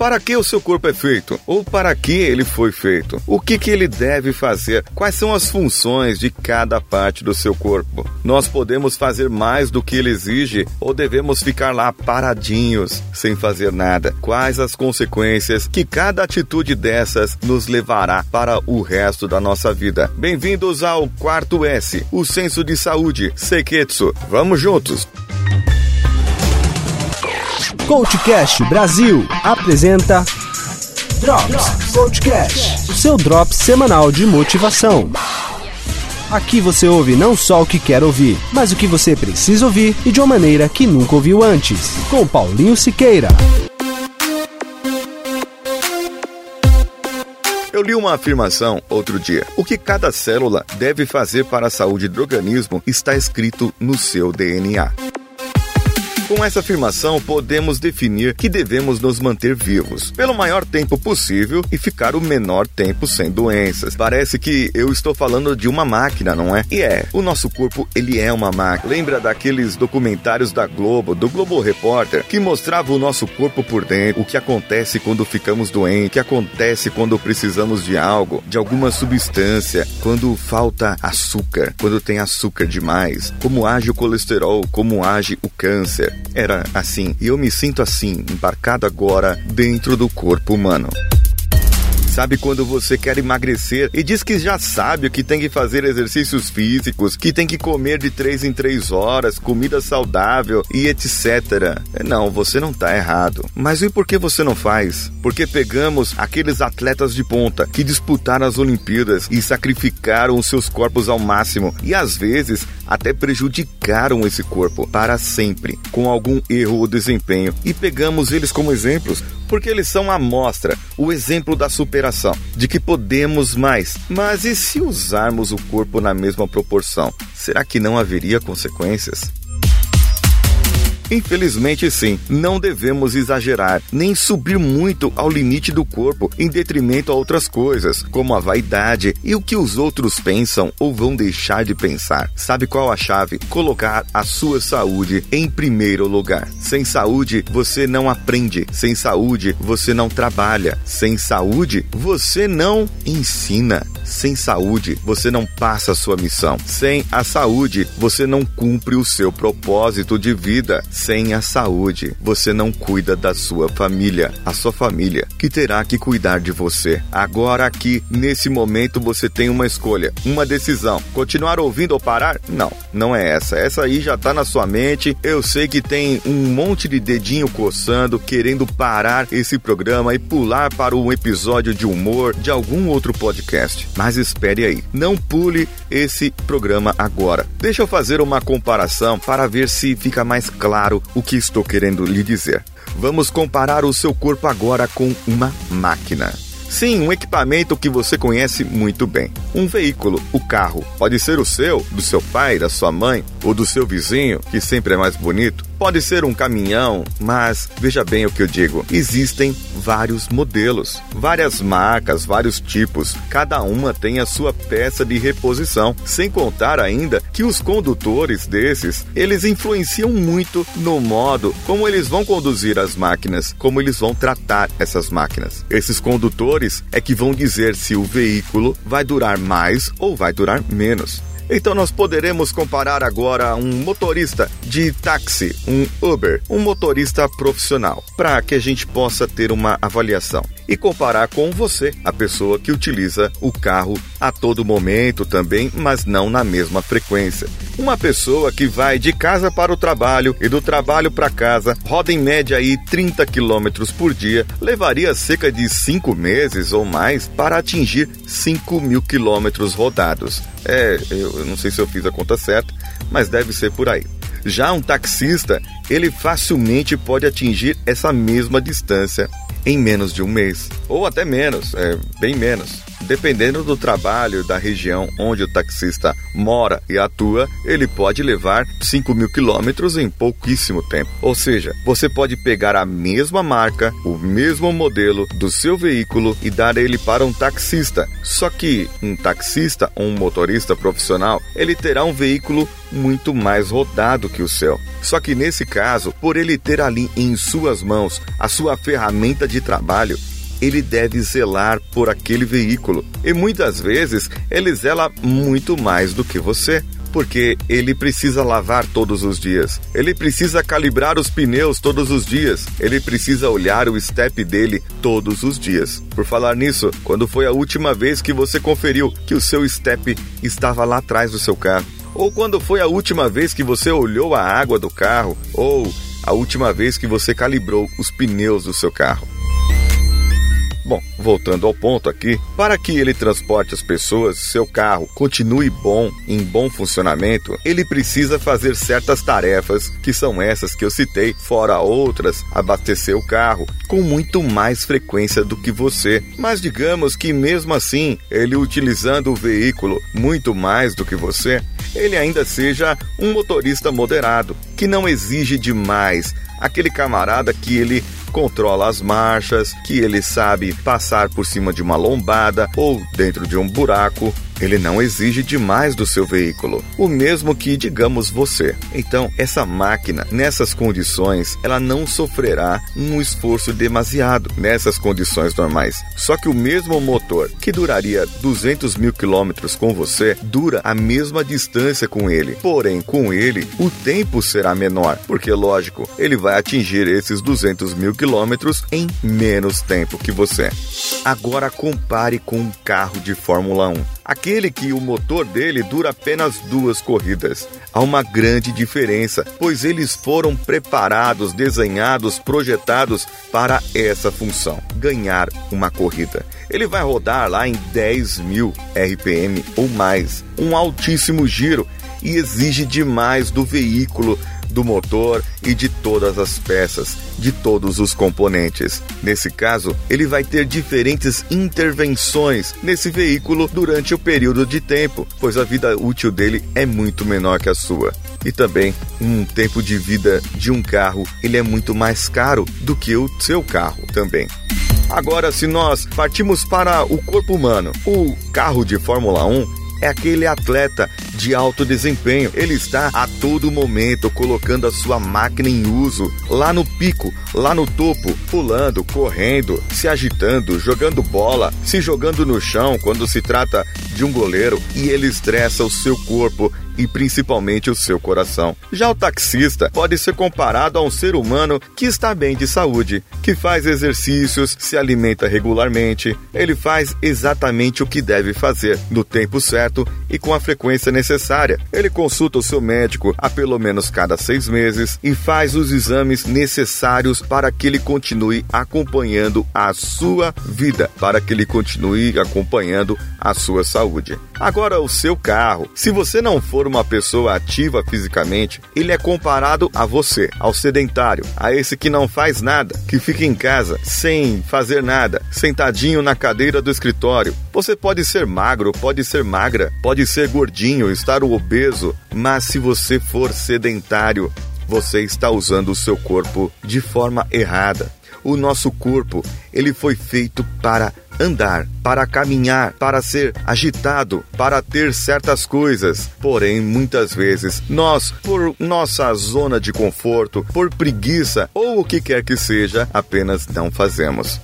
Para que o seu corpo é feito? Ou para que ele foi feito? O que, que ele deve fazer? Quais são as funções de cada parte do seu corpo? Nós podemos fazer mais do que ele exige ou devemos ficar lá paradinhos, sem fazer nada? Quais as consequências que cada atitude dessas nos levará para o resto da nossa vida? Bem-vindos ao quarto S, o senso de saúde, Seketsu. Vamos juntos! Coachcast Brasil apresenta Drops Coachcast, o seu drop semanal de motivação. Aqui você ouve não só o que quer ouvir, mas o que você precisa ouvir e de uma maneira que nunca ouviu antes. Com Paulinho Siqueira. Eu li uma afirmação outro dia. O que cada célula deve fazer para a saúde do organismo está escrito no seu DNA. Com essa afirmação, podemos definir que devemos nos manter vivos pelo maior tempo possível e ficar o menor tempo sem doenças. Parece que eu estou falando de uma máquina, não é? E é, o nosso corpo, ele é uma máquina. Lembra daqueles documentários da Globo, do Globo Repórter, que mostrava o nosso corpo por dentro, o que acontece quando ficamos doentes, o que acontece quando precisamos de algo, de alguma substância, quando falta açúcar, quando tem açúcar demais, como age o colesterol, como age o câncer era assim e eu me sinto assim, embarcado agora dentro do corpo humano. Sabe quando você quer emagrecer e diz que já sabe que tem que fazer exercícios físicos, que tem que comer de 3 em 3 horas, comida saudável e etc. Não, você não está errado. Mas e por que você não faz? Porque pegamos aqueles atletas de ponta que disputaram as Olimpíadas e sacrificaram os seus corpos ao máximo e às vezes até prejudicaram esse corpo para sempre com algum erro ou desempenho e pegamos eles como exemplos porque eles são a mostra, o exemplo da superação, de que podemos mais. Mas e se usarmos o corpo na mesma proporção? Será que não haveria consequências? Infelizmente, sim, não devemos exagerar, nem subir muito ao limite do corpo em detrimento a outras coisas, como a vaidade e o que os outros pensam ou vão deixar de pensar. Sabe qual a chave? Colocar a sua saúde em primeiro lugar. Sem saúde, você não aprende. Sem saúde, você não trabalha. Sem saúde, você não ensina. Sem saúde, você não passa a sua missão. Sem a saúde, você não cumpre o seu propósito de vida. Sem a saúde, você não cuida da sua família, a sua família que terá que cuidar de você. Agora aqui, nesse momento, você tem uma escolha, uma decisão. Continuar ouvindo ou parar? Não, não é essa. Essa aí já tá na sua mente. Eu sei que tem um monte de dedinho coçando, querendo parar esse programa e pular para um episódio de humor de algum outro podcast. Mas espere aí, não pule esse programa agora. Deixa eu fazer uma comparação para ver se fica mais claro claro o que estou querendo lhe dizer. Vamos comparar o seu corpo agora com uma máquina. Sim, um equipamento que você conhece muito bem. Um veículo, o carro. Pode ser o seu, do seu pai, da sua mãe ou do seu vizinho, que sempre é mais bonito. Pode ser um caminhão, mas veja bem o que eu digo: existem vários modelos, várias marcas, vários tipos. Cada uma tem a sua peça de reposição, sem contar ainda que os condutores desses, eles influenciam muito no modo como eles vão conduzir as máquinas, como eles vão tratar essas máquinas. Esses condutores é que vão dizer se o veículo vai durar mais ou vai durar menos. Então nós poderemos comparar agora um motorista de táxi, um Uber, um motorista profissional, para que a gente possa ter uma avaliação e comparar com você, a pessoa que utiliza o carro a todo momento também, mas não na mesma frequência. Uma pessoa que vai de casa para o trabalho e do trabalho para casa, roda em média aí 30 km por dia, levaria cerca de 5 meses ou mais para atingir 5 mil quilômetros rodados. É, eu não sei se eu fiz a conta certa, mas deve ser por aí. Já um taxista, ele facilmente pode atingir essa mesma distância em menos de um mês, ou até menos, é, bem menos. Dependendo do trabalho da região onde o taxista mora e atua, ele pode levar 5 mil quilômetros em pouquíssimo tempo. Ou seja, você pode pegar a mesma marca, o mesmo modelo do seu veículo e dar ele para um taxista. Só que um taxista ou um motorista profissional, ele terá um veículo muito mais rodado que o seu. Só que nesse caso, por ele ter ali em suas mãos a sua ferramenta de trabalho, ele deve zelar por aquele veículo. E muitas vezes ele zela muito mais do que você porque ele precisa lavar todos os dias, ele precisa calibrar os pneus todos os dias, ele precisa olhar o step dele todos os dias. Por falar nisso, quando foi a última vez que você conferiu que o seu step estava lá atrás do seu carro? Ou quando foi a última vez que você olhou a água do carro? Ou a última vez que você calibrou os pneus do seu carro? Bom, voltando ao ponto aqui, para que ele transporte as pessoas, seu carro continue bom, em bom funcionamento, ele precisa fazer certas tarefas, que são essas que eu citei, fora outras, abastecer o carro com muito mais frequência do que você. Mas digamos que mesmo assim, ele utilizando o veículo muito mais do que você, ele ainda seja um motorista moderado, que não exige demais, aquele camarada que ele controla as marchas, que ele sabe passar por cima de uma lombada ou dentro de um buraco, ele não exige demais do seu veículo, o mesmo que, digamos, você. Então, essa máquina, nessas condições, ela não sofrerá um esforço demasiado nessas condições normais. Só que o mesmo motor que duraria 200 mil quilômetros com você, dura a mesma distância com ele. Porém, com ele, o tempo será menor, porque, lógico, ele vai atingir esses 200 mil quilômetros em menos tempo que você. Agora compare com um carro de Fórmula 1 aquele que o motor dele dura apenas duas corridas. Há uma grande diferença, pois eles foram preparados, desenhados, projetados para essa função: ganhar uma corrida. Ele vai rodar lá em 10 mil RPM ou mais, um altíssimo giro e exige demais do veículo do motor e de todas as peças, de todos os componentes. Nesse caso, ele vai ter diferentes intervenções nesse veículo durante o período de tempo, pois a vida útil dele é muito menor que a sua. E também, um tempo de vida de um carro, ele é muito mais caro do que o seu carro também. Agora, se nós partimos para o corpo humano, o carro de Fórmula 1 é aquele atleta de alto desempenho. Ele está a todo momento colocando a sua máquina em uso, lá no pico, lá no topo, pulando, correndo, se agitando, jogando bola, se jogando no chão quando se trata de um goleiro e ele estressa o seu corpo e principalmente o seu coração. Já o taxista pode ser comparado a um ser humano que está bem de saúde, que faz exercícios, se alimenta regularmente, ele faz exatamente o que deve fazer, no tempo certo e com a frequência necessária. Ele consulta o seu médico a pelo menos cada seis meses e faz os exames necessários para que ele continue acompanhando a sua vida, para que ele continue acompanhando a sua saúde. Agora, o seu carro, se você não for uma pessoa ativa fisicamente, ele é comparado a você, ao sedentário, a esse que não faz nada, que fica em casa sem fazer nada, sentadinho na cadeira do escritório. Você pode ser magro, pode ser magra, pode ser gordinho, estar obeso, mas se você for sedentário, você está usando o seu corpo de forma errada. O nosso corpo, ele foi feito para andar, para caminhar, para ser agitado, para ter certas coisas. Porém, muitas vezes, nós, por nossa zona de conforto, por preguiça ou o que quer que seja, apenas não fazemos.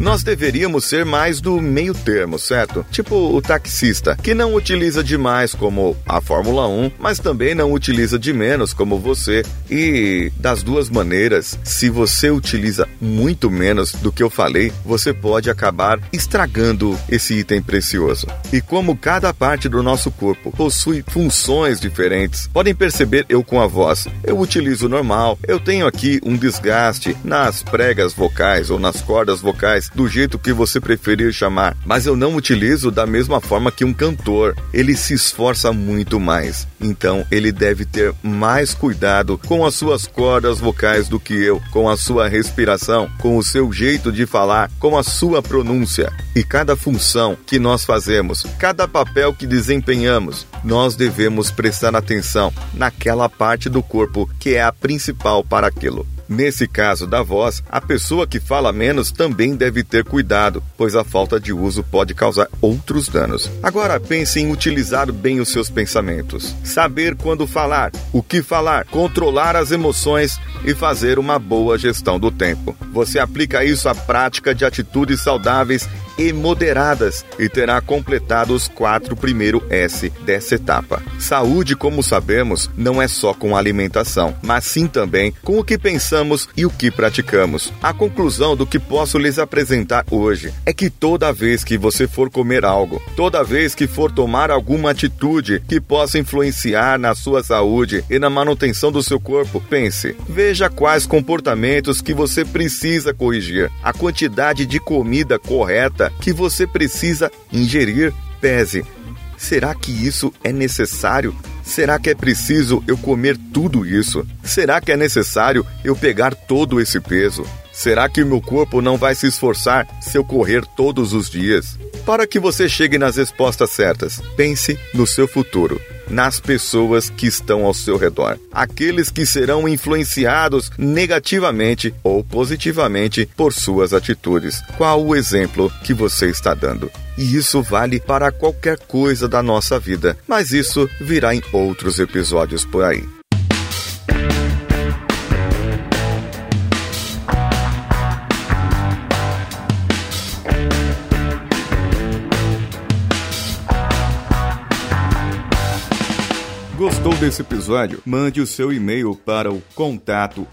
Nós deveríamos ser mais do meio termo, certo? Tipo o taxista, que não utiliza demais como a Fórmula 1, mas também não utiliza de menos como você. E das duas maneiras, se você utiliza muito menos do que eu falei, você pode acabar estragando esse item precioso. E como cada parte do nosso corpo possui funções diferentes, podem perceber eu com a voz. Eu utilizo normal, eu tenho aqui um desgaste nas pregas vocais ou nas cordas vocais do jeito que você preferir chamar, mas eu não utilizo da mesma forma que um cantor. Ele se esforça muito mais. Então ele deve ter mais cuidado com as suas cordas vocais do que eu, com a sua respiração, com o seu jeito de falar, com a sua pronúncia. E cada função que nós fazemos, cada papel que desempenhamos, nós devemos prestar atenção naquela parte do corpo que é a principal para aquilo. Nesse caso da voz, a pessoa que fala menos também deve ter cuidado, pois a falta de uso pode causar outros danos. Agora pense em utilizar bem os seus pensamentos, saber quando falar, o que falar, controlar as emoções e fazer uma boa gestão do tempo. Você aplica isso à prática de atitudes saudáveis e moderadas e terá completado os quatro primeiros S dessa etapa. Saúde, como sabemos, não é só com alimentação, mas sim também com o que pensamos e o que praticamos. A conclusão do que posso lhes apresentar hoje é que toda vez que você for comer algo, toda vez que for tomar alguma atitude que possa influenciar na sua saúde e na manutenção do seu corpo, pense, veja quais comportamentos que você precisa corrigir, a quantidade de comida correta que você precisa ingerir, pese. Será que isso é necessário? Será que é preciso eu comer tudo isso? Será que é necessário eu pegar todo esse peso? Será que meu corpo não vai se esforçar se eu correr todos os dias? Para que você chegue nas respostas certas, pense no seu futuro nas pessoas que estão ao seu redor, aqueles que serão influenciados negativamente ou positivamente por suas atitudes. Qual o exemplo que você está dando? E isso vale para qualquer coisa da nossa vida, mas isso virá em outros episódios por aí. Gostou desse episódio? Mande o seu e-mail para o contato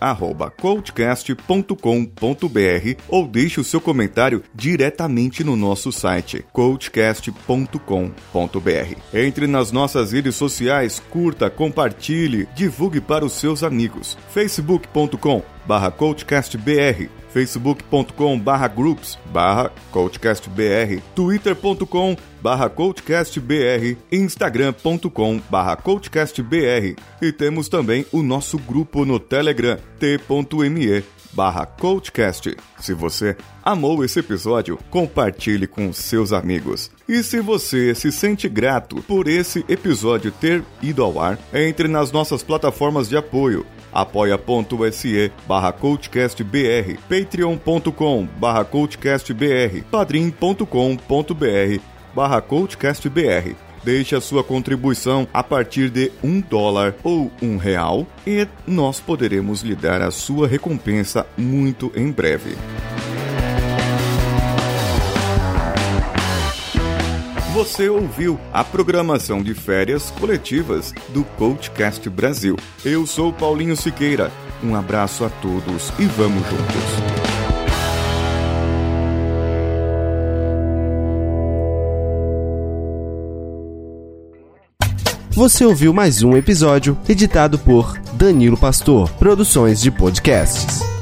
coachcast.com.br ou deixe o seu comentário diretamente no nosso site coachcast.com.br. Entre nas nossas redes sociais, curta, compartilhe, divulgue para os seus amigos. facebook.com barra coachcastbr facebook.com barra groups barra coachcastbr, twitter.com barra coachcastbr, instagram.com barra coachcastbr e temos também o nosso grupo no Telegram, t.me barra coachcast. Se você amou esse episódio, compartilhe com seus amigos. E se você se sente grato por esse episódio ter ido ao ar, entre nas nossas plataformas de apoio apoia.se barra coachcastbr, patreon.com barra coachcastbr, padrim.com.br barra coachcastbr. Deixe a sua contribuição a partir de um dólar ou um real e nós poderemos lhe dar a sua recompensa muito em breve. Você ouviu a programação de férias coletivas do Coachcast Brasil. Eu sou Paulinho Siqueira. Um abraço a todos e vamos juntos. Você ouviu mais um episódio editado por Danilo Pastor, Produções de Podcasts.